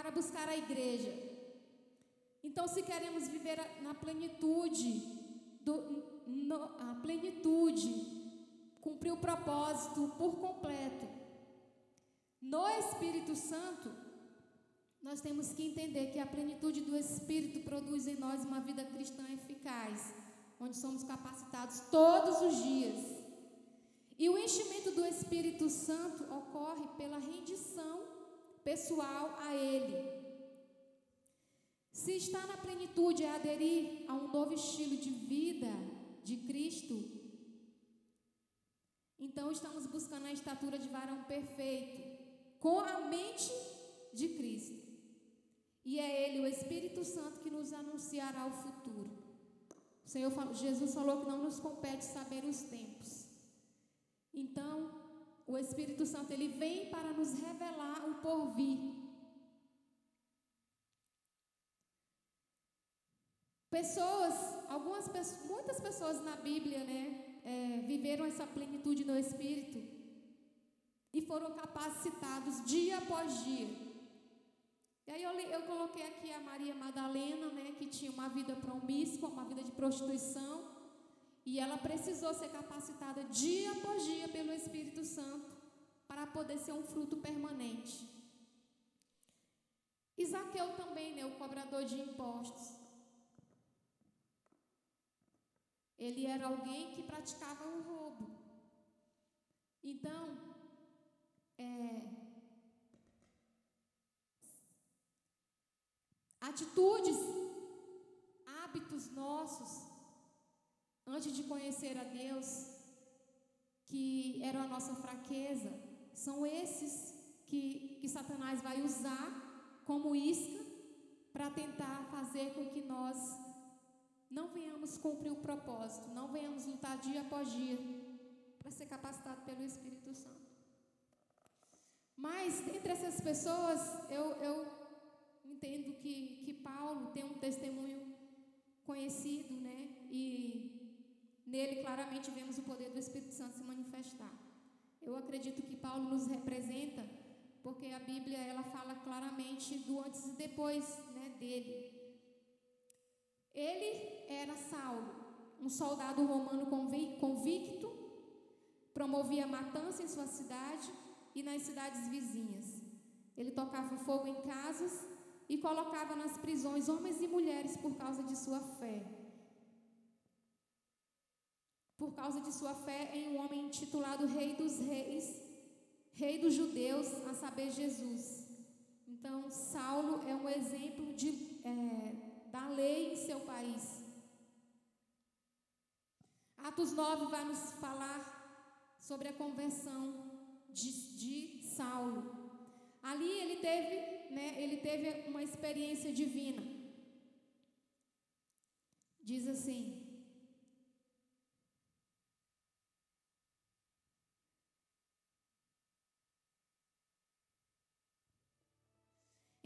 para buscar a igreja. Então, se queremos viver na plenitude, do, no, a plenitude, cumprir o propósito por completo, no Espírito Santo, nós temos que entender que a plenitude do Espírito produz em nós uma vida cristã eficaz, onde somos capacitados todos os dias. E o enchimento do Espírito Santo ocorre pela rendição pessoal a Ele. Se estar na plenitude é aderir a um novo estilo de vida de Cristo, então estamos buscando a estatura de varão perfeito, com a mente de Cristo. E é Ele, o Espírito Santo, que nos anunciará o futuro. O Senhor Jesus falou que não nos compete saber os tempos. Então, o Espírito Santo ele vem para nos revelar o porvir. Pessoas, algumas muitas pessoas na Bíblia, né, é, viveram essa plenitude no Espírito e foram capacitados dia após dia. E aí eu, eu coloquei aqui a Maria Madalena, né, que tinha uma vida promíscua, uma vida de prostituição, e ela precisou ser capacitada dia após dia pelo Espírito Santo para poder ser um fruto permanente. Isaqueu também, né, o cobrador de impostos. Ele era alguém que praticava o roubo. Então, é, atitudes, hábitos nossos, antes de conhecer a Deus, que eram a nossa fraqueza, são esses que, que Satanás vai usar como isca para tentar fazer com que nós não venhamos cumprir o propósito, não venhamos lutar dia após dia para ser capacitado pelo Espírito Santo. Mas, entre essas pessoas, eu, eu entendo que, que Paulo tem um testemunho conhecido, né? E nele claramente vemos o poder do Espírito Santo se manifestar. Eu acredito que Paulo nos representa porque a Bíblia ela fala claramente do antes e depois né, dele. Ele era Saulo, um soldado romano convicto, promovia matança em sua cidade e nas cidades vizinhas. Ele tocava fogo em casas e colocava nas prisões homens e mulheres por causa de sua fé. Por causa de sua fé em um homem intitulado Rei dos Reis, Rei dos Judeus, a saber, Jesus. Então, Saulo é um exemplo de, é, da lei em seu país. Atos 9 vai nos falar sobre a conversão de, de Saulo. Ali ele teve, né, ele teve uma experiência divina. Diz assim: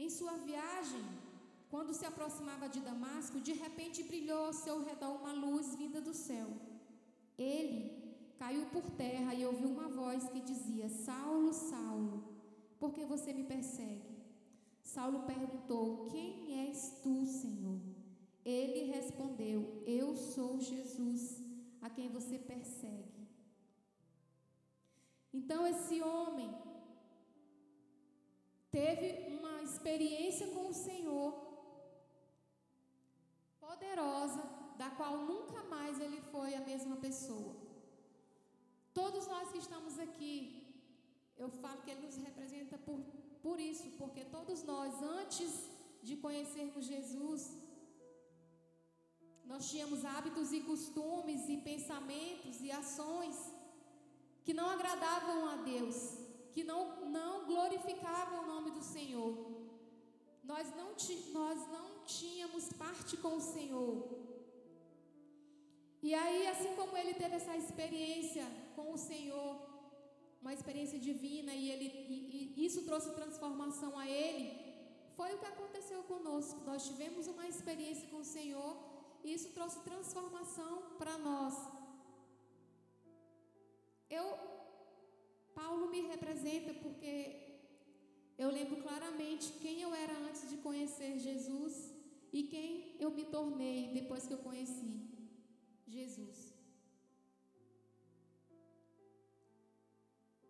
Em sua viagem, quando se aproximava de Damasco, de repente brilhou ao seu redor uma luz vinda do céu. Ele caiu por terra e ouviu uma voz que dizia: Saulo, Saulo, por que você me persegue? Saulo perguntou: Quem és tu, Senhor? Ele respondeu: Eu sou Jesus, a quem você persegue. Então esse homem teve uma experiência com o Senhor poderosa da qual nunca mais ele foi a mesma pessoa. Todos nós que estamos aqui, eu falo que ele nos representa por, por isso, porque todos nós, antes de conhecermos Jesus, nós tínhamos hábitos e costumes e pensamentos e ações que não agradavam a Deus, que não, não glorificavam o nome do Senhor. Nós não, nós não tínhamos parte com o Senhor. E aí, assim como ele teve essa experiência com o Senhor, uma experiência divina, e, ele, e, e isso trouxe transformação a ele, foi o que aconteceu conosco. Nós tivemos uma experiência com o Senhor e isso trouxe transformação para nós. Eu, Paulo me representa porque eu lembro claramente quem eu era antes de conhecer Jesus e quem eu me tornei depois que eu conheci Jesus.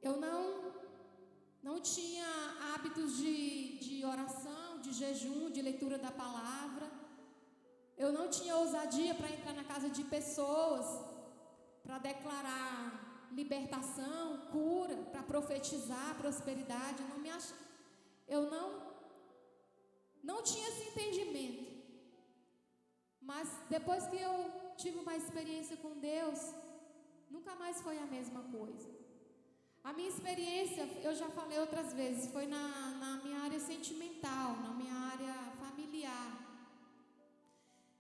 Eu não não tinha hábitos de, de oração, de jejum, de leitura da palavra. Eu não tinha ousadia para entrar na casa de pessoas, para declarar libertação, cura, para profetizar prosperidade. Eu não me ach... Eu não não tinha esse entendimento. Mas depois que eu tive uma experiência com Deus, nunca mais foi a mesma coisa. A minha experiência, eu já falei outras vezes, foi na, na minha área sentimental, na minha área familiar.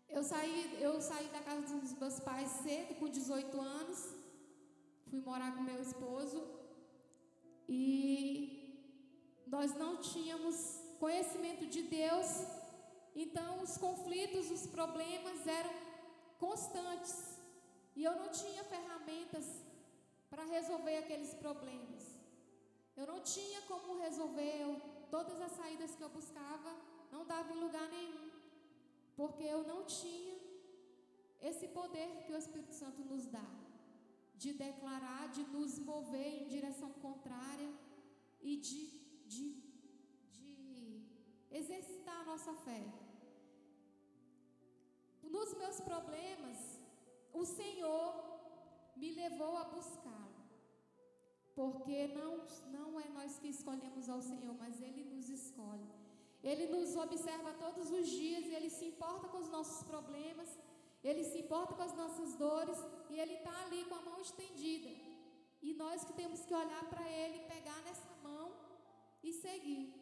Eu saí, eu saí da casa dos meus pais cedo, com 18 anos, fui morar com meu esposo e nós não tínhamos conhecimento de Deus, então os conflitos, os problemas eram constantes e eu não tinha ferramentas para resolver aqueles problemas. Eu não tinha como resolver, eu, todas as saídas que eu buscava não davam em lugar nenhum, porque eu não tinha esse poder que o Espírito Santo nos dá de declarar, de nos mover em direção contrária e de, de, de exercitar a nossa fé. Nos meus problemas, o Senhor me levou a buscar. Porque não, não é nós que escolhemos ao Senhor, mas Ele nos escolhe. Ele nos observa todos os dias, Ele se importa com os nossos problemas, Ele se importa com as nossas dores e Ele está ali com a mão estendida. E nós que temos que olhar para Ele, pegar nessa mão e seguir.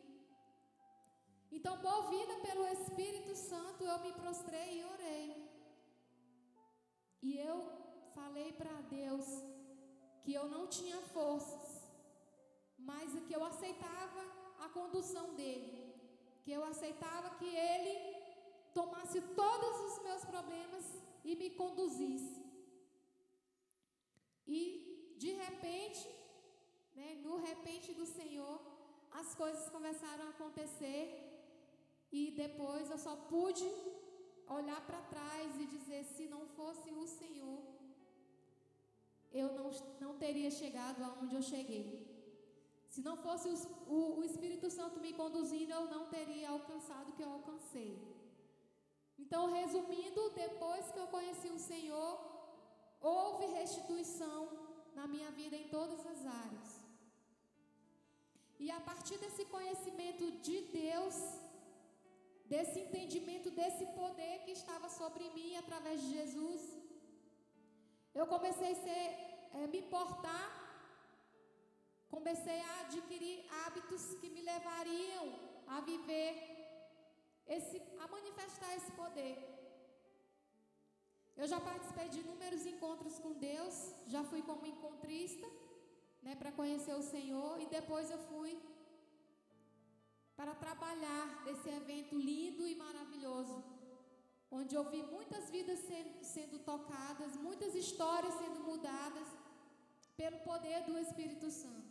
Então, movida pelo Espírito Santo, eu me prostrei e orei. E eu falei para Deus: que eu não tinha forças, mas que eu aceitava a condução dele, que eu aceitava que ele tomasse todos os meus problemas e me conduzisse. E de repente, né, no repente do Senhor, as coisas começaram a acontecer e depois eu só pude olhar para trás e dizer: se não fosse o Senhor, eu não, não teria chegado aonde eu cheguei. Se não fosse os, o, o Espírito Santo me conduzindo, eu não teria alcançado o que eu alcancei. Então, resumindo, depois que eu conheci o Senhor, houve restituição na minha vida em todas as áreas. E a partir desse conhecimento de Deus, desse entendimento desse poder que estava sobre mim através de Jesus, eu comecei a ser, é, me portar, comecei a adquirir hábitos que me levariam a viver esse, a manifestar esse poder. Eu já participei de inúmeros encontros com Deus, já fui como encontrista, né, para conhecer o Senhor e depois eu fui para trabalhar desse evento lindo e maravilhoso onde eu vi muitas vidas sendo, sendo tocadas, muitas histórias sendo mudadas pelo poder do Espírito Santo.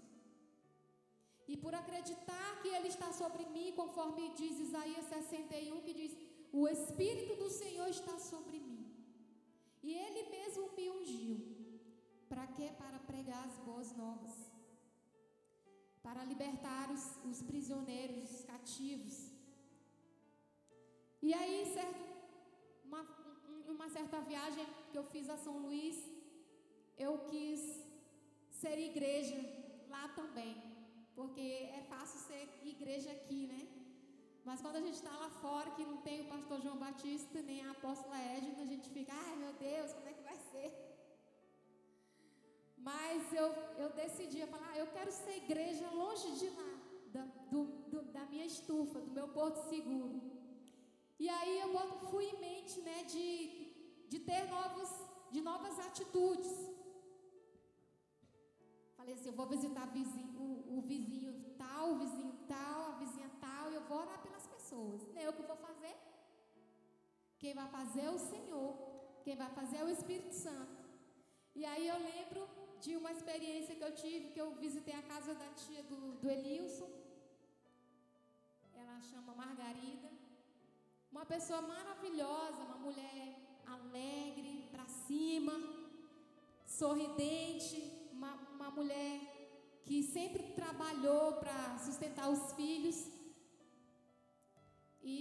E por acreditar que Ele está sobre mim, conforme diz Isaías 61, que diz: O Espírito do Senhor está sobre. E Ele mesmo me ungiu. Para quê? Para pregar as boas novas. Para libertar os, os prisioneiros, os cativos. E aí, certo uma, uma certa viagem que eu fiz a São Luís, eu quis ser igreja lá também, porque é fácil ser igreja aqui, né? Mas quando a gente está lá fora, que não tem o pastor João Batista nem a apóstola Edna, a gente fica, ai meu Deus, como é que vai ser? Mas eu, eu decidi, falar, ah, eu quero ser igreja longe de lá, da, do, do, da minha estufa, do meu porto seguro. E aí eu fui em mente, né, de, de ter novos, de novas atitudes. Falei assim, eu vou visitar vizinho, o, o, vizinho tal, o vizinho tal, a vizinha tal, e eu vou orar pelas pessoas. Não é eu que vou fazer. Quem vai fazer é o Senhor. Quem vai fazer é o Espírito Santo. E aí eu lembro de uma experiência que eu tive, que eu visitei a casa da tia do, do Elilson. chama Margarida. Uma pessoa maravilhosa, uma mulher alegre, para cima, sorridente, uma, uma mulher que sempre trabalhou para sustentar os filhos. E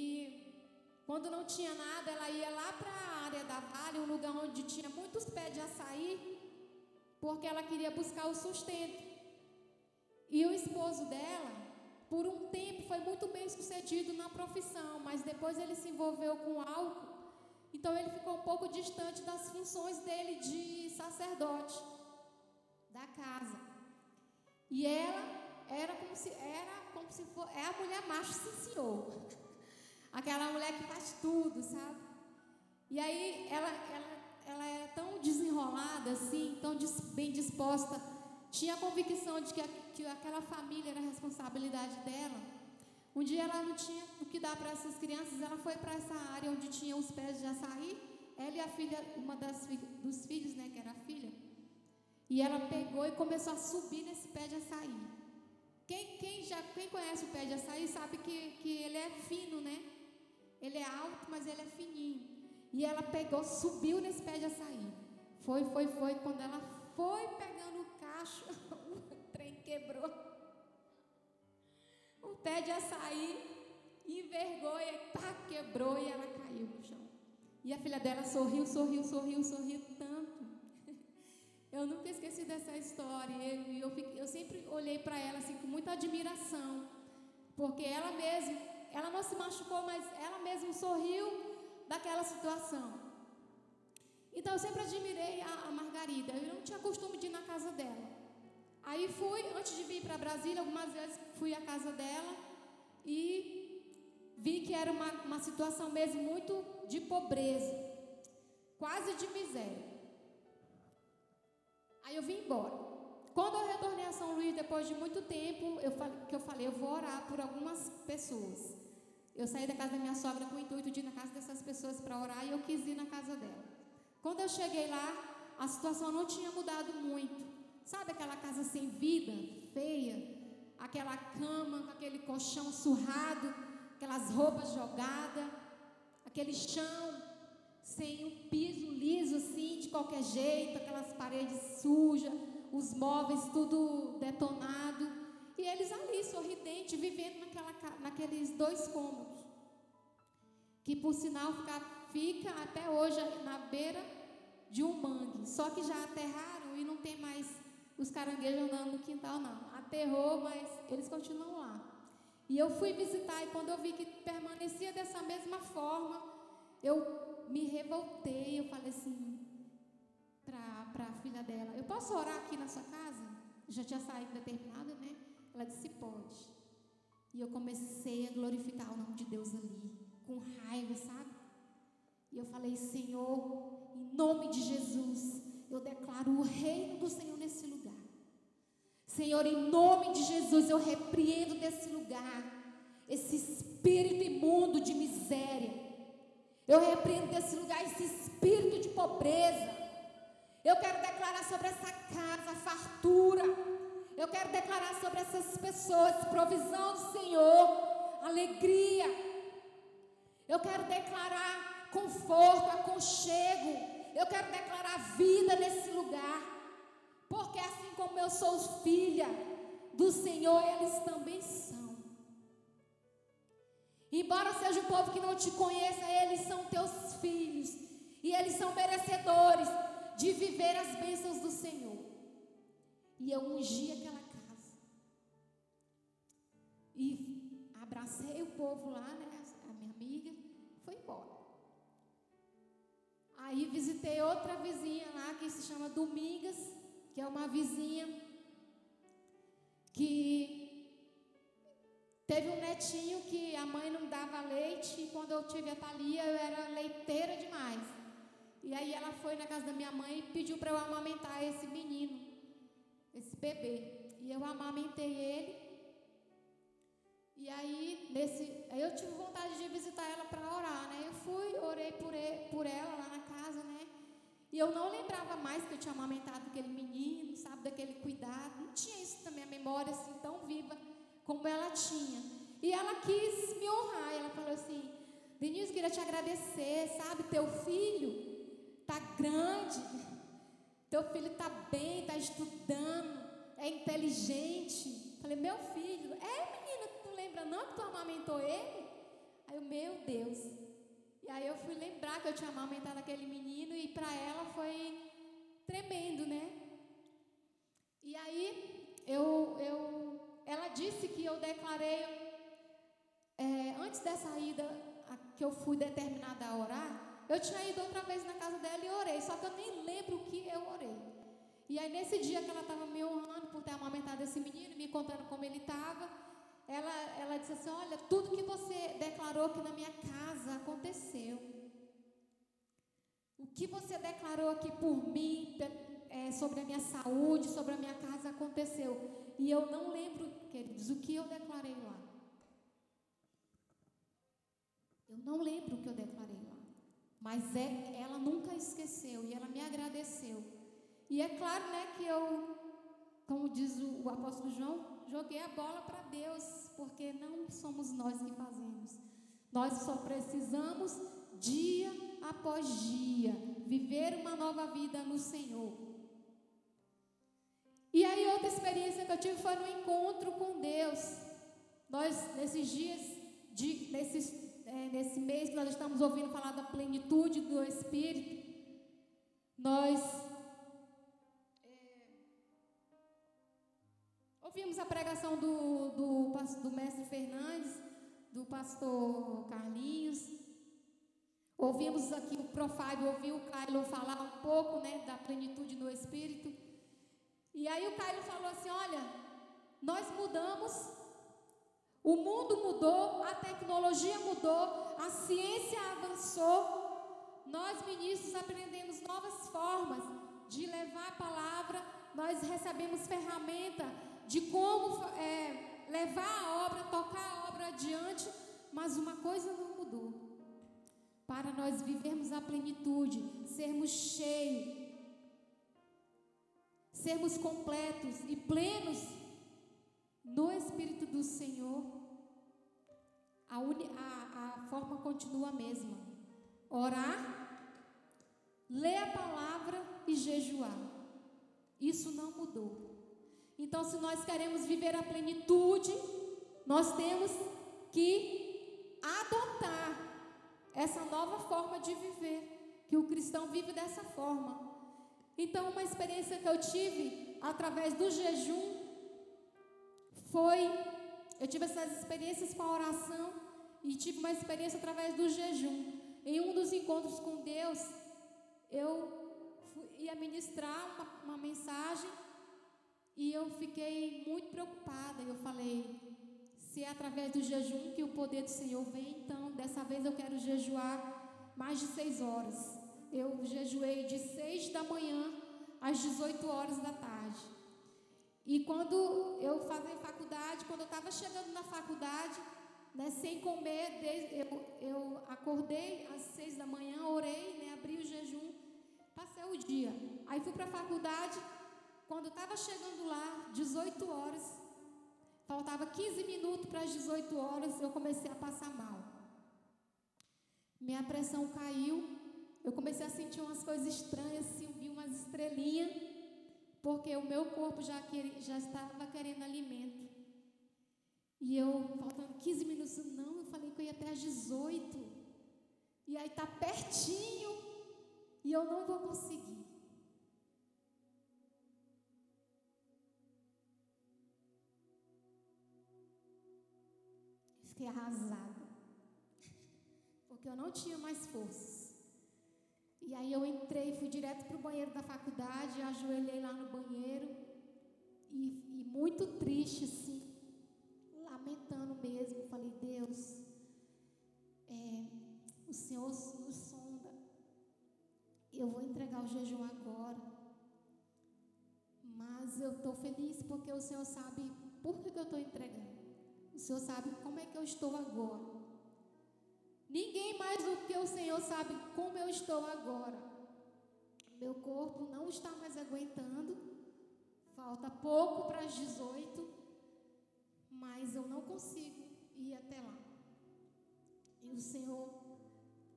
quando não tinha nada, ela ia lá para a área da vale, um lugar onde tinha muitos pés de açaí, porque ela queria buscar o sustento. E o esposo dela, por um tempo, foi muito bem sucedido na profissão, mas depois ele se envolveu com álcool, então ele ficou um pouco distante das funções dele de sacerdote da casa. E ela era como se era como se for, é a mulher macho sim senhor. Aquela mulher que faz tudo, sabe? E aí ela, ela, ela era tão desenrolada assim, tão bem disposta, tinha a convicção de que, a, que aquela família era responsabilidade dela. Um dia ela não tinha o que dar para essas crianças, ela foi para essa área onde tinha os pés de açaí, ela e a filha, uma das dos filhos, né, que era a filha, e ela pegou e começou a subir nesse pé de açaí. Quem, quem, já, quem conhece o pé de açaí sabe que, que ele é fino, né? Ele é alto, mas ele é fininho. E ela pegou, subiu nesse pé de açaí. Foi, foi, foi. Quando ela foi pegando o cacho, o trem quebrou. O pé de açaí envergou e pá, quebrou e ela caiu no chão. E a filha dela sorriu, sorriu, sorriu, sorriu tanto. Eu nunca esqueci dessa história. E eu, eu, eu sempre olhei para ela assim com muita admiração. Porque ela mesma ela não se machucou, mas ela mesma sorriu daquela situação. Então eu sempre admirei a, a Margarida. Eu não tinha costume de ir na casa dela. Aí fui, antes de vir para Brasília, algumas vezes fui à casa dela e vi que era uma, uma situação mesmo muito de pobreza, quase de miséria. Aí eu vim embora. Quando eu retornei a São Luís, depois de muito tempo, eu que eu falei, eu vou orar por algumas pessoas. Eu saí da casa da minha sogra com o intuito de ir na casa dessas pessoas para orar e eu quis ir na casa dela. Quando eu cheguei lá, a situação não tinha mudado muito. Sabe aquela casa sem vida, feia? Aquela cama com aquele colchão surrado, aquelas roupas jogadas, aquele chão sem um piso liso assim, de qualquer jeito, aquelas paredes sujas, os móveis tudo detonado. E eles ali, sorridentes, vivendo naquela, naqueles dois cômodos. Que por sinal fica, fica até hoje na beira de um mangue. Só que já aterraram e não tem mais os caranguejos andando no quintal, não. Aterrou, mas eles continuam lá. E eu fui visitar e quando eu vi que permanecia dessa mesma forma, eu me revoltei. Eu falei assim para a filha dela: Eu posso orar aqui na sua casa? Já tinha saído determinado, né? Ela disse: Pode. E eu comecei a glorificar o nome de Deus ali, com raiva, sabe? E eu falei: Senhor, em nome de Jesus, eu declaro o reino do Senhor nesse lugar. Senhor, em nome de Jesus, eu repreendo desse lugar esse espírito imundo de miséria. Eu repreendo desse lugar esse espírito de pobreza. Eu quero declarar sobre essa casa fartura. Eu quero declarar sobre essas pessoas provisão do Senhor, alegria. Eu quero declarar conforto, aconchego. Eu quero declarar vida nesse lugar. Porque assim como eu sou filha do Senhor, eles também são. Embora seja o povo que não te conheça, eles são teus filhos. E eles são merecedores de viver as bênçãos do Senhor. E eu ungi aquela casa. E abracei o povo lá, né? A minha amiga, foi embora. Aí visitei outra vizinha lá que se chama Domingas, que é uma vizinha que teve um netinho que a mãe não dava leite e quando eu tive a Thalia eu era leiteira demais. E aí ela foi na casa da minha mãe e pediu para eu amamentar esse menino, esse bebê. E eu amamentei ele. E aí, nesse, aí eu tive vontade de visitar ela para orar, né? Eu fui, orei por, ele, por ela lá na casa, né? E eu não lembrava mais que eu tinha amamentado aquele menino, sabe, daquele cuidado. Não tinha isso na minha memória assim tão viva como ela tinha. E ela quis me honrar. Ela falou assim: Denise, queria te agradecer, sabe? Teu filho tá grande, teu filho tá bem, tá estudando, é inteligente. Falei, meu filho, é menina, tu lembra não que tu amamentou ele? Aí eu, meu Deus. E aí eu fui lembrar que eu tinha amamentado aquele menino e para ela foi tremendo, né? E aí eu, eu, ela disse que eu declarei é, antes da saída que eu fui determinada a orar, eu tinha ido outra vez na casa dela e orei, só que eu nem lembro o que eu orei. E aí nesse dia que ela estava me honrando por ter amamentado esse menino, me contando como ele estava, ela, ela disse assim, olha, tudo que você declarou aqui na minha casa aconteceu. O que você declarou aqui por mim, é, sobre a minha saúde, sobre a minha casa, aconteceu. E eu não lembro, queridos, o que eu declarei lá. Eu não lembro o que eu declarei lá. Mas é, ela nunca esqueceu e ela me agradeceu. E é claro, né, que eu, como diz o, o apóstolo João, joguei a bola para Deus, porque não somos nós que fazemos. Nós só precisamos dia após dia viver uma nova vida no Senhor. E aí outra experiência que eu tive foi no encontro com Deus. Nós nesses dias de, nesses, é, nesse mês que nós estamos ouvindo falar da plenitude do Espírito, nós Ouvimos a pregação do, do, do mestre Fernandes, do pastor Carlinhos. Ouvimos aqui o Profábio, ouviu o Caio falar um pouco né, da plenitude do Espírito. E aí o Caio falou assim: olha, nós mudamos, o mundo mudou, a tecnologia mudou, a ciência avançou, nós ministros aprendemos novas formas de levar a palavra, nós recebemos ferramenta de como é, levar a obra, tocar a obra adiante, mas uma coisa não mudou. Para nós vivermos a plenitude, sermos cheios, sermos completos e plenos no Espírito do Senhor, a, uni, a, a forma continua a mesma: orar, ler a palavra e jejuar. Isso não mudou. Então, se nós queremos viver a plenitude, nós temos que adotar essa nova forma de viver, que o cristão vive dessa forma. Então, uma experiência que eu tive através do jejum foi eu tive essas experiências com a oração e tive uma experiência através do jejum. Em um dos encontros com Deus, eu ia ministrar uma, uma mensagem e eu fiquei muito preocupada. Eu falei: se é através do jejum que o poder do Senhor vem, então dessa vez eu quero jejuar mais de seis horas. Eu jejuei de seis da manhã às 18 horas da tarde. E quando eu fazia faculdade, quando eu estava chegando na faculdade, né, sem comer, eu, eu acordei às seis da manhã, orei, né, abri o jejum, passei o dia. Aí fui para a faculdade, quando estava chegando lá, 18 horas, faltava 15 minutos para as 18 horas, eu comecei a passar mal. Minha pressão caiu, eu comecei a sentir umas coisas estranhas, assim, vi umas estrelinhas, porque o meu corpo já, queria, já estava querendo alimento. E eu, faltando 15 minutos, não, eu falei que eu ia até às 18. E aí está pertinho, e eu não vou conseguir. fiquei arrasada. Porque eu não tinha mais forças. E aí eu entrei, fui direto para o banheiro da faculdade, ajoelhei lá no banheiro. E, e muito triste, assim, lamentando mesmo. Falei, Deus, é, o Senhor nos sonda. Eu vou entregar o jejum agora. Mas eu estou feliz porque o Senhor sabe por que, que eu estou entregando. O Senhor sabe como é que eu estou agora. Ninguém mais do que o Senhor sabe como eu estou agora. Meu corpo não está mais aguentando. Falta pouco para as 18, mas eu não consigo ir até lá. o Senhor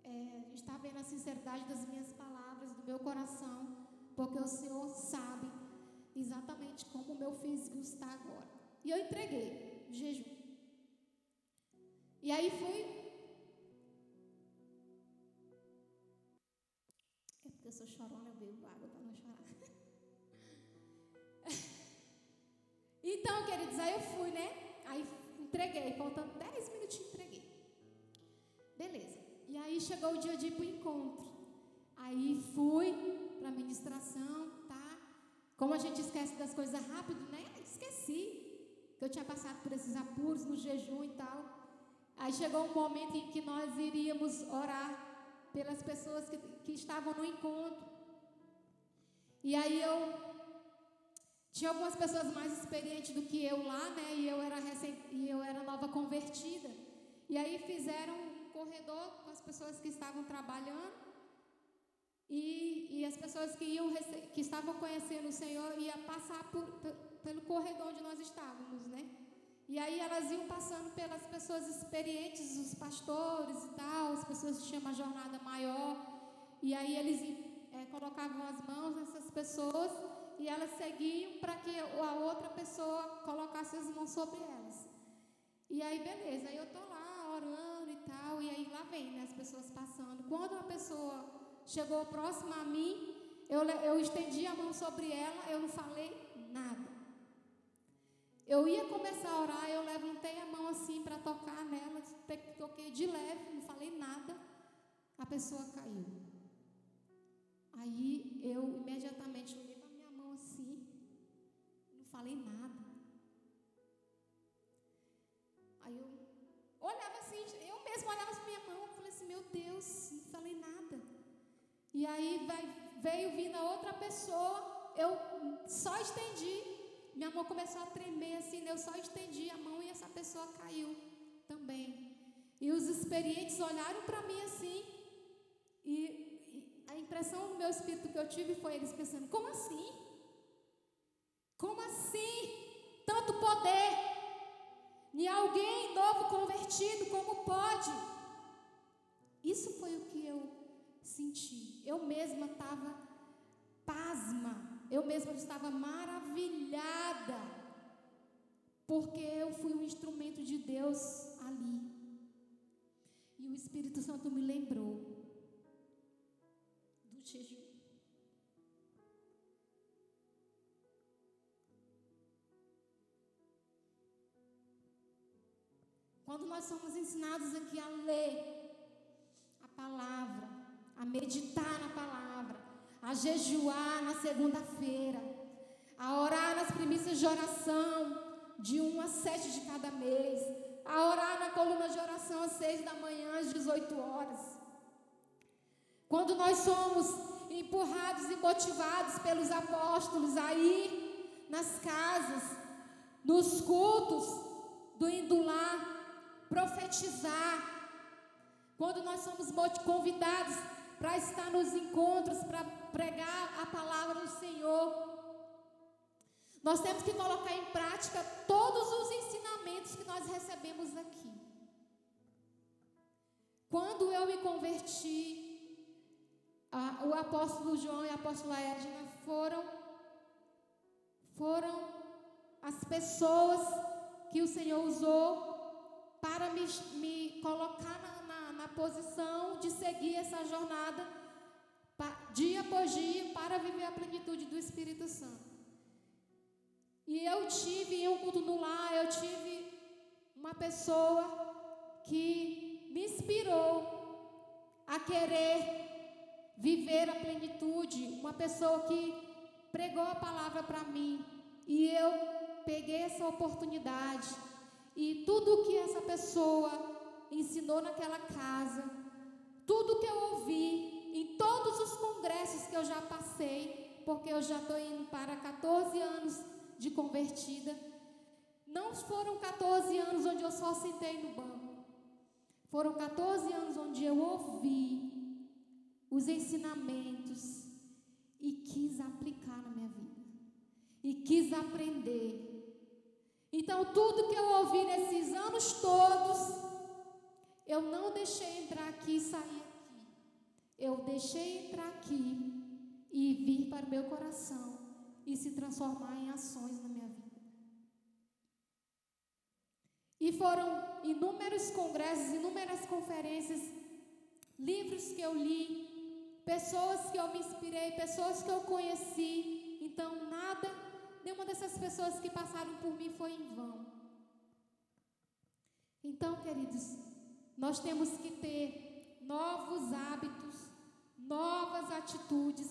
é, está vendo a sinceridade das minhas palavras, do meu coração, porque o Senhor sabe exatamente como o meu físico está agora. E eu entreguei jejum. E aí fui. Eu sou chorona, eu bebo água para não chorar. então, queridos, aí eu fui, né? Aí entreguei, faltando 10 minutinhos, entreguei. Beleza. E aí chegou o dia de ir para o encontro. Aí fui para a ministração, tá? Como a gente esquece das coisas rápido, né? Esqueci que eu tinha passado por esses apuros no jejum e tal. Aí chegou um momento em que nós iríamos orar pelas pessoas que, que estavam no encontro. E aí eu tinha algumas pessoas mais experientes do que eu lá, né? E eu era recém, e eu era nova convertida. E aí fizeram um corredor com as pessoas que estavam trabalhando. E, e as pessoas que iam que estavam conhecendo o Senhor ia passar por, pelo corredor onde nós estávamos, né? E aí elas iam passando pelas pessoas experientes, os pastores e tal, as pessoas que tinham uma jornada maior. E aí eles é, colocavam as mãos nessas pessoas e elas seguiam para que a outra pessoa colocasse as mãos sobre elas. E aí, beleza, aí eu tô lá orando e tal, e aí lá vem, né, as pessoas passando. Quando uma pessoa chegou próxima a mim, eu, eu estendi a mão sobre ela, eu não falei nada. Eu ia começar a orar, eu levantei a mão assim para tocar nela, toquei de leve, não falei nada, a pessoa caiu. Aí eu imediatamente olhei falei nada. Aí eu olhava assim, eu mesmo olhava para minha mão, falei assim, meu Deus, não falei nada. E aí vai, veio vindo a outra pessoa, eu só estendi, minha mão começou a tremer assim, eu só estendi a mão e essa pessoa caiu também. E os experientes olharam para mim assim, e, e a impressão do meu espírito que eu tive foi eles pensando, como assim? Como assim? Tanto poder. E alguém novo convertido, como pode? Isso foi o que eu senti. Eu mesma estava pasma. Eu mesma estava maravilhada. Porque eu fui um instrumento de Deus ali. E o Espírito Santo me lembrou do jejum. Quando nós somos ensinados aqui a ler a palavra, a meditar na palavra, a jejuar na segunda-feira, a orar nas primícias de oração, de 1 a 7 de cada mês, a orar na coluna de oração às 6 da manhã, às 18 horas. Quando nós somos empurrados e motivados pelos apóstolos a ir nas casas, nos cultos, do indo lá, profetizar, quando nós somos convidados para estar nos encontros, para pregar a palavra do Senhor, nós temos que colocar em prática todos os ensinamentos que nós recebemos aqui. Quando eu me converti, a, o apóstolo João e a apóstola Edna foram, foram as pessoas que o Senhor usou para me, me colocar na, na, na posição de seguir essa jornada dia após dia para viver a plenitude do Espírito Santo. E eu tive um culto no lar, eu tive uma pessoa que me inspirou a querer viver a plenitude, uma pessoa que pregou a palavra para mim. E eu peguei essa oportunidade e tudo que essa pessoa ensinou naquela casa, tudo que eu ouvi em todos os congressos que eu já passei, porque eu já estou indo para 14 anos de convertida, não foram 14 anos onde eu só sentei no banco. Foram 14 anos onde eu ouvi os ensinamentos e quis aplicar na minha vida. E quis aprender. Então, tudo que eu ouvi nesses anos todos, eu não deixei sair aqui. Eu deixei entrar aqui e vir para o meu coração e se transformar em ações na minha vida. E foram inúmeros congressos, inúmeras conferências, livros que eu li, pessoas que eu me inspirei, pessoas que eu conheci. Então, nada, nenhuma dessas pessoas que passaram por mim foi em vão. Então, queridos, nós temos que ter novos hábitos, novas atitudes,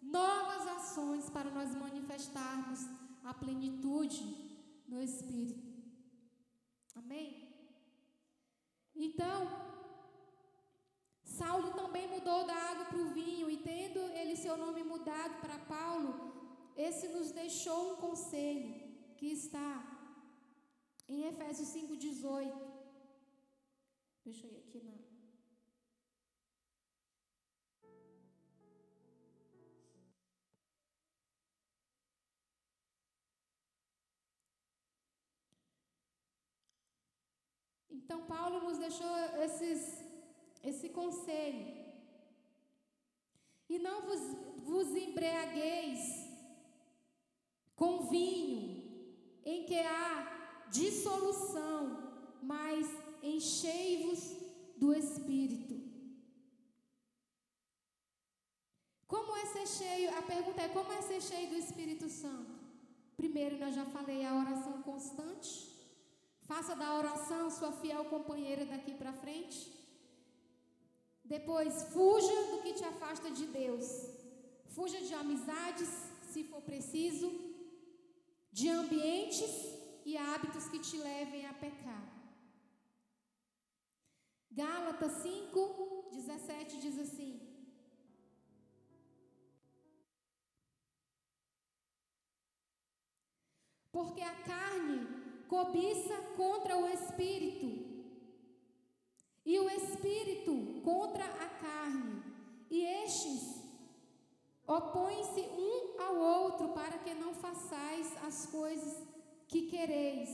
novas ações para nós manifestarmos a plenitude no Espírito. Amém? Então, Saulo também mudou da água para o vinho, e tendo ele seu nome mudado para Paulo, esse nos deixou um conselho que está em Efésios 5,18. Deixa eu ir aqui na. Então, Paulo nos deixou esses, esse conselho. E não vos, vos embriagueis com vinho, em que há dissolução, mas enchei-vos do Espírito. Como é ser cheio? A pergunta é: como é ser cheio do Espírito Santo? Primeiro, nós já falei a oração constante. Faça da oração sua fiel companheira daqui para frente. Depois, fuja do que te afasta de Deus. Fuja de amizades, se for preciso, de ambientes e hábitos que te levem a pecar. Gálatas 5, 17 diz assim: Porque a carne cobiça contra o espírito, e o espírito contra a carne, e estes opõem-se um ao outro para que não façais as coisas que quereis.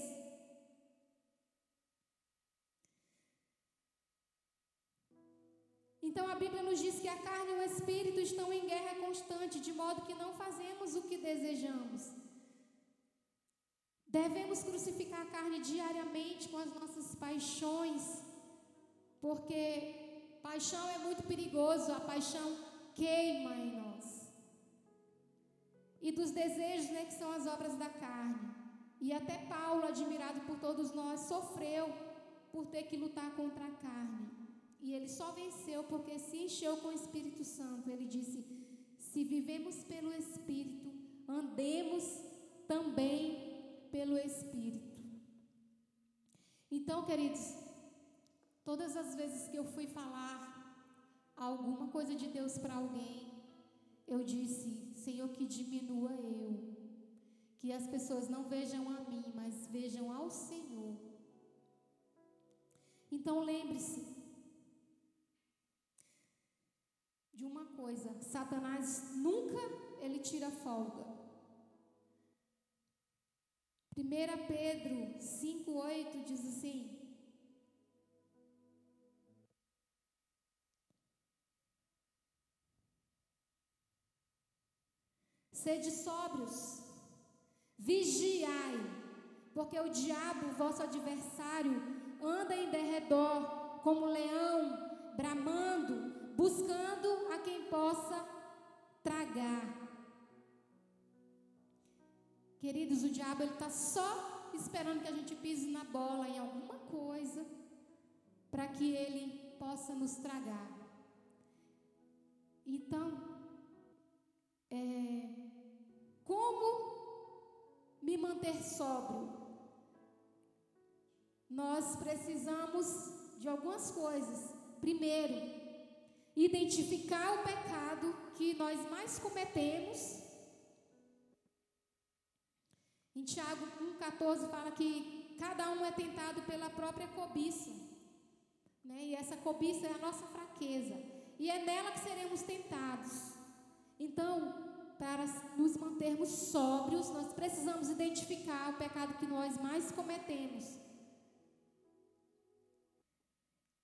Então a Bíblia nos diz que a carne e o espírito estão em guerra constante, de modo que não fazemos o que desejamos. Devemos crucificar a carne diariamente com as nossas paixões, porque paixão é muito perigoso, a paixão queima em nós. E dos desejos, né, que são as obras da carne. E até Paulo, admirado por todos nós, sofreu por ter que lutar contra a carne. E ele só venceu porque se encheu com o Espírito Santo. Ele disse: Se vivemos pelo Espírito, andemos também pelo Espírito. Então, queridos, todas as vezes que eu fui falar alguma coisa de Deus para alguém, eu disse: Senhor, que diminua eu. Que as pessoas não vejam a mim, mas vejam ao Senhor. Então lembre-se de uma coisa: Satanás nunca ele tira folga. 1 Pedro 5,8 diz assim: Sede sóbrios, vigiai, porque o diabo, vosso adversário, anda em derredor como leão, bramando, buscando a quem possa tragar. Queridos, o diabo ele está só esperando que a gente pise na bola em alguma coisa para que ele possa nos tragar. Então, é, como me manter sóbrio? Nós precisamos de algumas coisas. Primeiro, identificar o pecado que nós mais cometemos em Tiago 1,14 fala que cada um é tentado pela própria cobiça. Né? E essa cobiça é a nossa fraqueza. E é nela que seremos tentados. Então, para nos mantermos sóbrios, nós precisamos identificar o pecado que nós mais cometemos.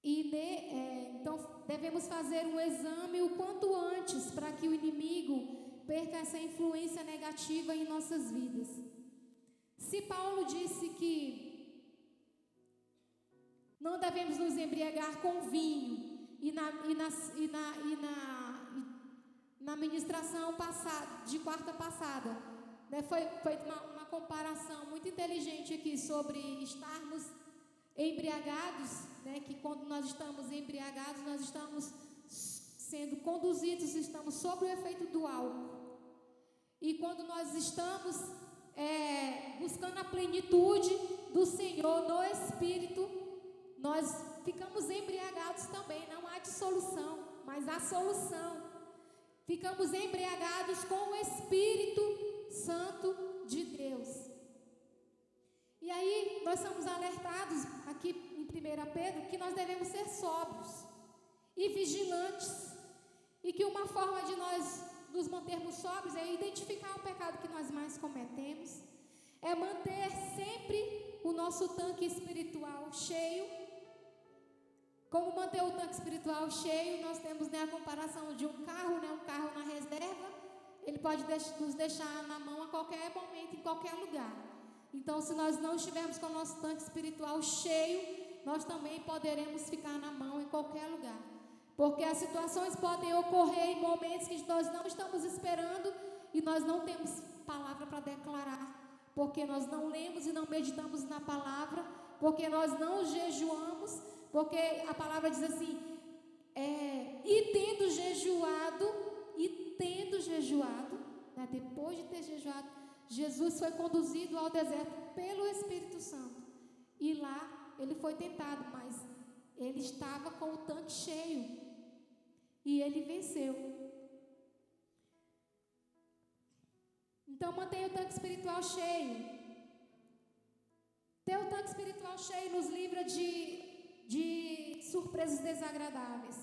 E ne, é, então devemos fazer um exame o quanto antes para que o inimigo perca essa influência negativa em nossas vidas. Se Paulo disse que não devemos nos embriagar com vinho, e na, e na, e na, e na, na ministração passada, de quarta passada, né, foi feita uma, uma comparação muito inteligente aqui sobre estarmos embriagados, né, que quando nós estamos embriagados, nós estamos sendo conduzidos, estamos sob o efeito do álcool. E quando nós estamos é, buscando a plenitude do Senhor no Espírito, nós ficamos embriagados também. Não há dissolução, mas há solução. Ficamos embriagados com o Espírito Santo de Deus. E aí nós somos alertados aqui em 1 Pedro que nós devemos ser sóbrios e vigilantes. E que uma forma de nós nos mantermos sóbrios é identificar o pecado que nós mais cometemos, é manter sempre o nosso tanque espiritual cheio. Como manter o tanque espiritual cheio? Nós temos né, a comparação de um carro, né, um carro na reserva, ele pode nos deixar na mão a qualquer momento, em qualquer lugar. Então, se nós não estivermos com o nosso tanque espiritual cheio, nós também poderemos ficar na mão em qualquer lugar. Porque as situações podem ocorrer em momentos que nós não estamos esperando e nós não temos palavra para declarar. Porque nós não lemos e não meditamos na palavra. Porque nós não jejuamos. Porque a palavra diz assim: é, e tendo jejuado, e tendo jejuado, né, depois de ter jejuado, Jesus foi conduzido ao deserto pelo Espírito Santo. E lá ele foi tentado, mas ele estava com o tanque cheio. E ele venceu. Então mantenha o tanque espiritual cheio. Ter o tanque espiritual cheio nos livra de, de surpresas desagradáveis.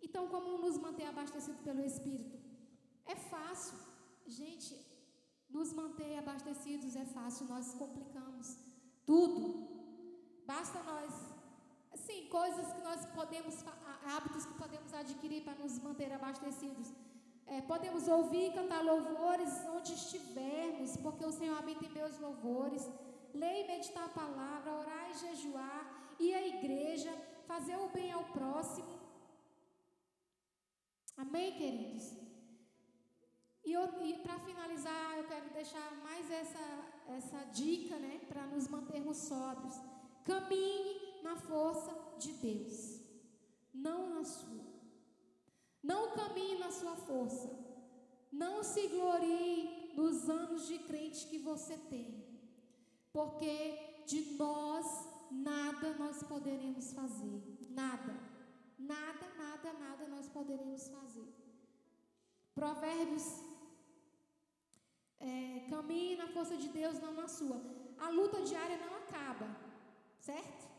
Então, como nos manter abastecidos pelo Espírito? É fácil. Gente, nos manter abastecidos é fácil, nós complicamos tudo. Basta nós, assim, coisas que nós podemos, hábitos que podemos adquirir para nos manter abastecidos. É, podemos ouvir cantar louvores onde estivermos, porque o Senhor habita em meus louvores. Ler e meditar a palavra, orar e jejuar, ir à igreja, fazer o bem ao próximo. Amém, queridos? E, e para finalizar, eu quero deixar mais essa, essa dica, né, para nos mantermos sóbrios. Caminhe na força de Deus, não na sua. Não caminhe na sua força. Não se glorie nos anos de crente que você tem. Porque de nós nada nós poderemos fazer. Nada. Nada, nada, nada nós poderemos fazer. Provérbios é, caminhe na força de Deus, não na sua. A luta diária não acaba, certo?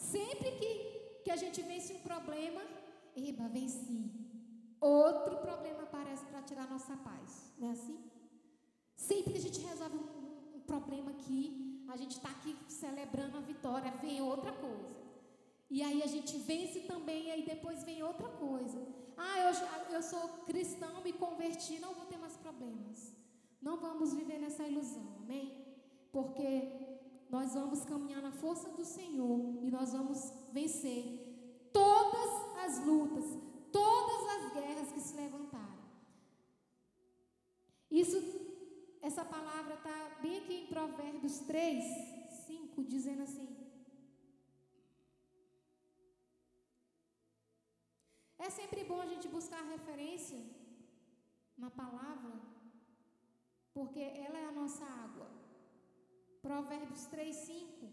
Sempre que, que a gente vence um problema, eba, venci. Outro problema aparece para tirar nossa paz, não é assim? Sempre que a gente resolve um, um problema aqui, a gente está aqui celebrando a vitória, vem outra coisa. E aí a gente vence também, e aí depois vem outra coisa. Ah, eu, eu sou cristão, me converti, não vou ter mais problemas. Não vamos viver nessa ilusão, amém? Porque nós vamos caminhar na força do Senhor e nós vamos vencer todas as lutas, todas as guerras que se levantaram. Isso, essa palavra está bem aqui em Provérbios 3, 5, dizendo assim: É sempre bom a gente buscar referência na palavra, porque ela é a nossa água. Provérbios 3, 5.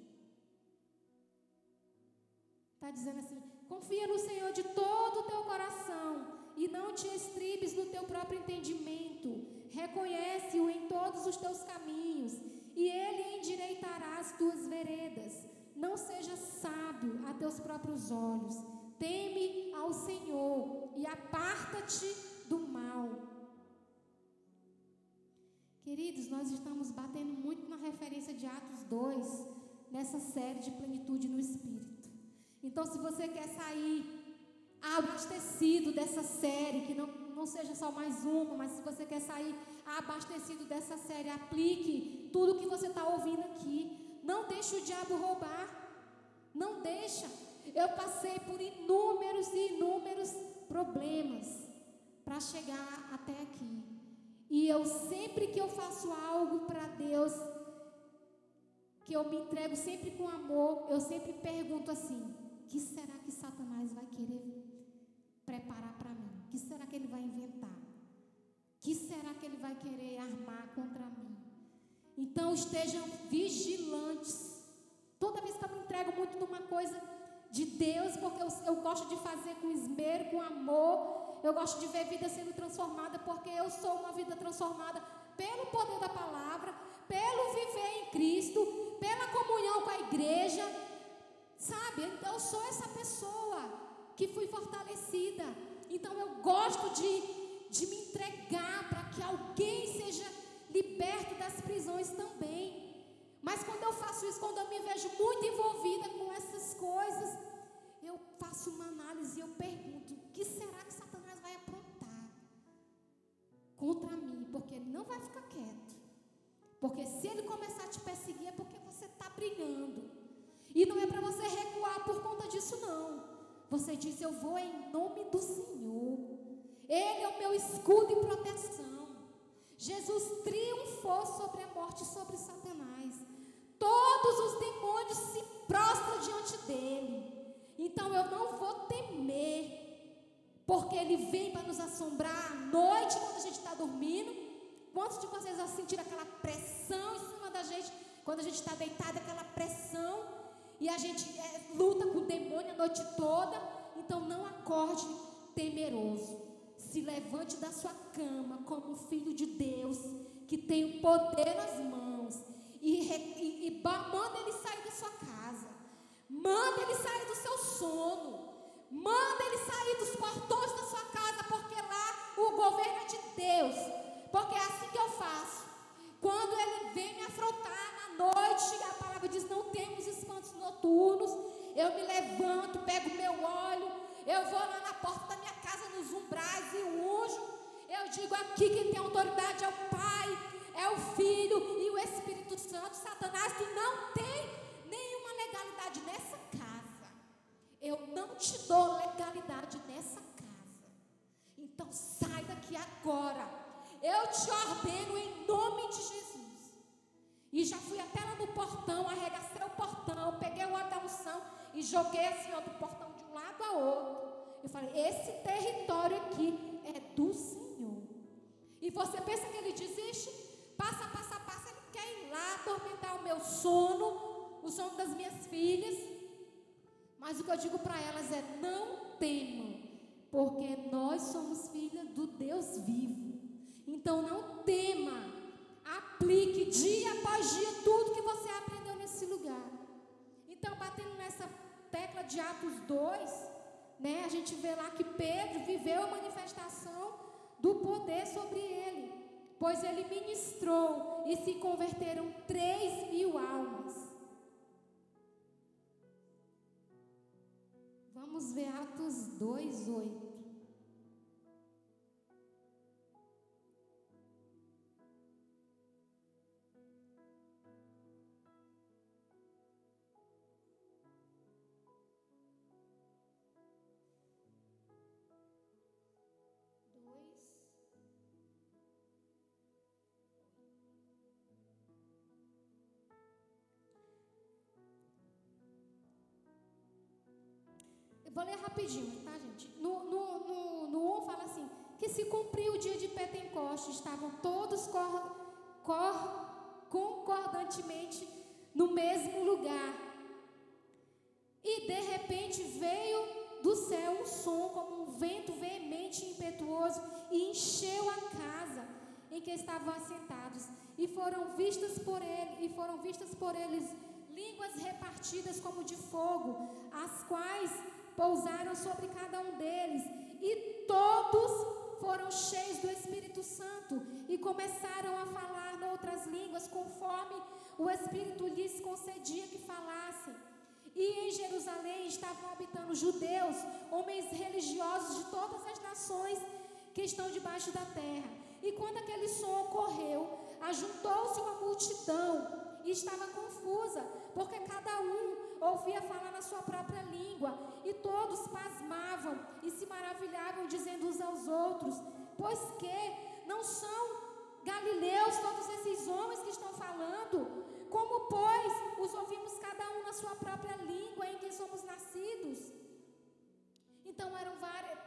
Está dizendo assim: confia no Senhor de todo o teu coração e não te estribes no teu próprio entendimento. Reconhece-o em todos os teus caminhos e ele endireitará as tuas veredas. Não seja sábio a teus próprios olhos Teme ao Senhor e aparta-te do mal. Queridos, nós estamos batendo muito na referência de Atos 2, nessa série de plenitude no Espírito. Então, se você quer sair abastecido dessa série, que não, não seja só mais uma, mas se você quer sair abastecido dessa série, aplique tudo que você está ouvindo aqui. Não deixe o diabo roubar. Não deixa. Eu passei por inúmeros e inúmeros problemas para chegar até aqui. E eu sempre que eu faço algo para Deus, que eu me entrego sempre com amor, eu sempre pergunto assim: que será que Satanás vai querer preparar para mim? que será que ele vai inventar? que será que ele vai querer armar contra mim? Então estejam vigilantes. Toda vez que eu me entrego muito numa coisa de Deus, porque eu, eu gosto de fazer com esmero, com amor, eu gosto de ver vida sendo transformada, porque eu sou uma vida transformada pelo poder da palavra, pelo viver em Cristo, pela comunhão com a igreja, sabe? Então eu sou essa pessoa que fui fortalecida. Então eu gosto de, de me entregar para que alguém seja liberto das prisões também. Mas quando eu faço isso, quando eu me vejo muito envolvida com essas coisas, eu faço uma análise e eu pergunto: o que será que aprontar contra mim? Porque não vai ficar quieto. Porque se ele começar a te perseguir, é porque você está brilhando. E não é para você recuar por conta disso, não. Você diz: Eu vou em nome do Senhor. Ele é o meu escudo e proteção. Jesus triunfou sobre a morte, sobre Satanás. Todos os demônios se prostram diante dele. Então eu não vou temer, porque ele vem para nos assombrar à noite quando a gente está dormindo. Quantos de vocês já sentiram aquela pressão em cima da gente quando a gente está deitado, aquela pressão e a gente é, luta com o demônio a noite toda? Então não acorde temeroso. Se levante da sua cama como filho de Deus que tem o poder nas mãos e, e, e manda ele sair da sua casa. Manda ele sair do seu sono. Manda ele sair dos portões da sua casa, porque lá o governo é de Deus. Porque é assim que eu faço. Quando ele vem me afrontar na noite, a palavra diz: não temos espantos noturnos. Eu me levanto, pego meu óleo, eu vou lá na porta da minha casa, nos umbrais e unjo. Eu digo aqui quem tem autoridade é o Pai, é o Filho e o Espírito Santo. Satanás, tu não tem nenhuma legalidade nessa. Eu não te dou legalidade nessa casa. Então sai daqui agora. Eu te ordeno em nome de Jesus. E já fui até lá no portão, arregacei o portão, peguei o óleo e joguei assim, ó, do portão de um lado a outro. Eu falei: esse território aqui é do Senhor. E você pensa que ele desiste? Passa, passa, passa, ele quer ir lá atormentar o meu sono, o sono das minhas filhas. Mas o que eu digo para elas é: não temam, porque nós somos filhas do Deus vivo. Então não tema, aplique dia após dia tudo que você aprendeu nesse lugar. Então, batendo nessa tecla de Atos 2, né, a gente vê lá que Pedro viveu a manifestação do poder sobre ele, pois ele ministrou e se converteram três mil almas. Atos 2, 8. Vou ler rapidinho, tá, gente? No, no, no, no 1 fala assim: que se cumpriu o dia de Pentecoste, estavam todos cor, cor, concordantemente no mesmo lugar. E de repente veio do céu um som como um vento veemente e impetuoso e encheu a casa em que estavam assentados e foram vistas por ele e foram vistas por eles línguas repartidas como de fogo, as quais pousaram sobre cada um deles, e todos foram cheios do Espírito Santo e começaram a falar outras línguas, conforme o Espírito lhes concedia que falassem. E em Jerusalém estava estavam habitando judeus, homens religiosos de todas as nações que estão debaixo da terra. E quando aquele som ocorreu, ajuntou-se uma multidão e estava confusa, porque cada um ouvia falar na sua própria língua, e todos pasmavam e se maravilhavam, dizendo uns aos outros: Pois que não são galileus todos esses homens que estão falando? Como, pois, os ouvimos cada um na sua própria língua em que somos nascidos? Então eram,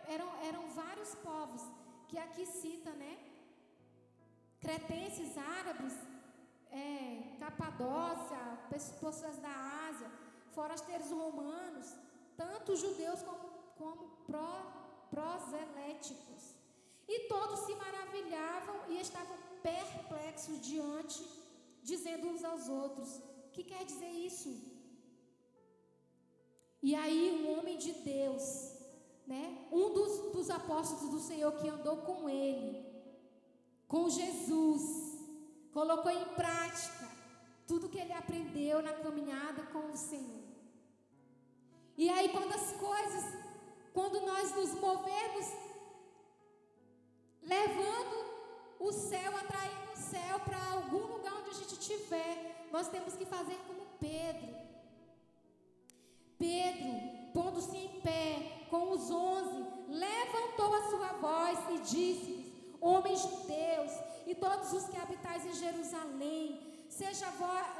eram, eram vários povos que aqui cita, né? Cretenses, árabes, é, Capadócia, pessoas da Ásia, forasteiros romanos, tanto judeus como, como pró, proséliticos. E todos se maravilhavam e estavam perplexos diante, dizendo uns aos outros: O que quer dizer isso? E aí, um homem de Deus, né, um dos, dos apóstolos do Senhor que andou com ele, com Jesus, colocou em prática tudo que ele aprendeu na caminhada com o Senhor. E aí, quando as coisas, quando nós nos movemos, levando o céu, atraindo o céu para algum lugar onde a gente estiver, nós temos que fazer como Pedro. Pedro, pondo-se em pé com os onze, levantou a sua voz e disse: Homens de Deus e todos os que habitais em Jerusalém, seja,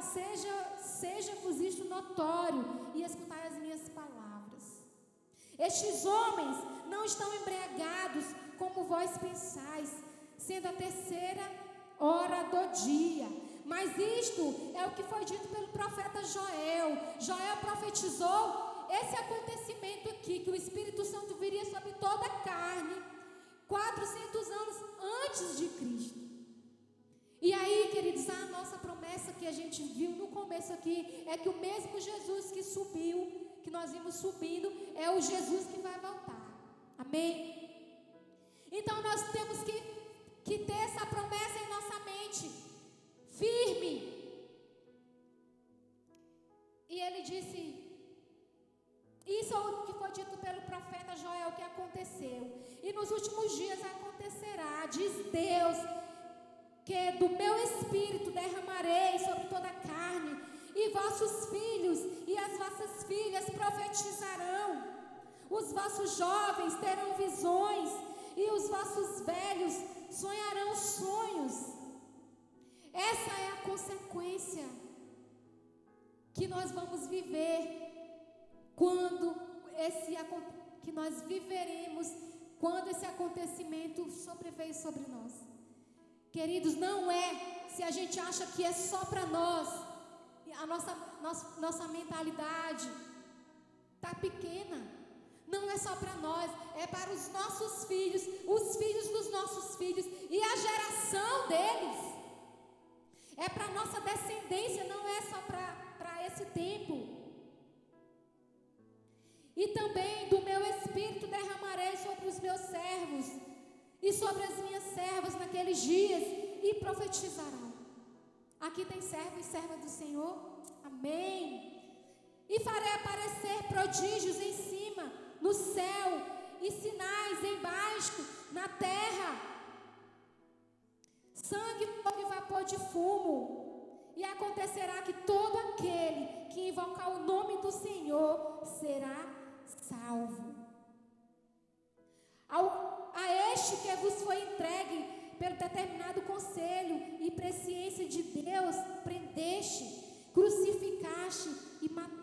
seja, seja-vos isto notório e escutai as minhas palavras. Estes homens não estão embriagados como vós pensais, sendo a terceira hora do dia. Mas isto é o que foi dito pelo profeta Joel. Joel profetizou esse acontecimento aqui, que o Espírito Santo viria sobre toda a carne, 400 anos antes de Cristo. E aí, queridos, a nossa promessa que a gente viu no começo aqui é que o mesmo Jesus que subiu, que nós vimos subindo, é o Jesus que vai voltar. Amém? Então nós temos que, que ter essa promessa em nossa mente, firme. E ele disse: Isso é o que foi dito pelo profeta Joel que aconteceu. E nos últimos dias acontecerá, diz Deus que do meu espírito derramarei sobre toda a carne, e vossos filhos e as vossas filhas profetizarão, os vossos jovens terão visões, e os vossos velhos sonharão sonhos. Essa é a consequência que nós vamos viver quando esse que nós viveremos quando esse acontecimento sobreveio sobre nós. Queridos, não é se a gente acha que é só para nós, a nossa, nossa, nossa mentalidade está pequena. Não é só para nós, é para os nossos filhos, os filhos dos nossos filhos e a geração deles. É para a nossa descendência, não é só para esse tempo. E também do meu espírito derramarei sobre os meus servos e sobre as minhas servas naqueles dias e profetizarão. Aqui tem servo e serva do Senhor. Amém. E farei aparecer prodígios em cima, no céu, e sinais embaixo, na terra. Sangue, fogo e vapor de fumo. E acontecerá que todo aquele que invocar o nome do Senhor será salvo ao, a este que vos foi entregue pelo determinado conselho e presciência de Deus, prendeste, crucificaste e mataste.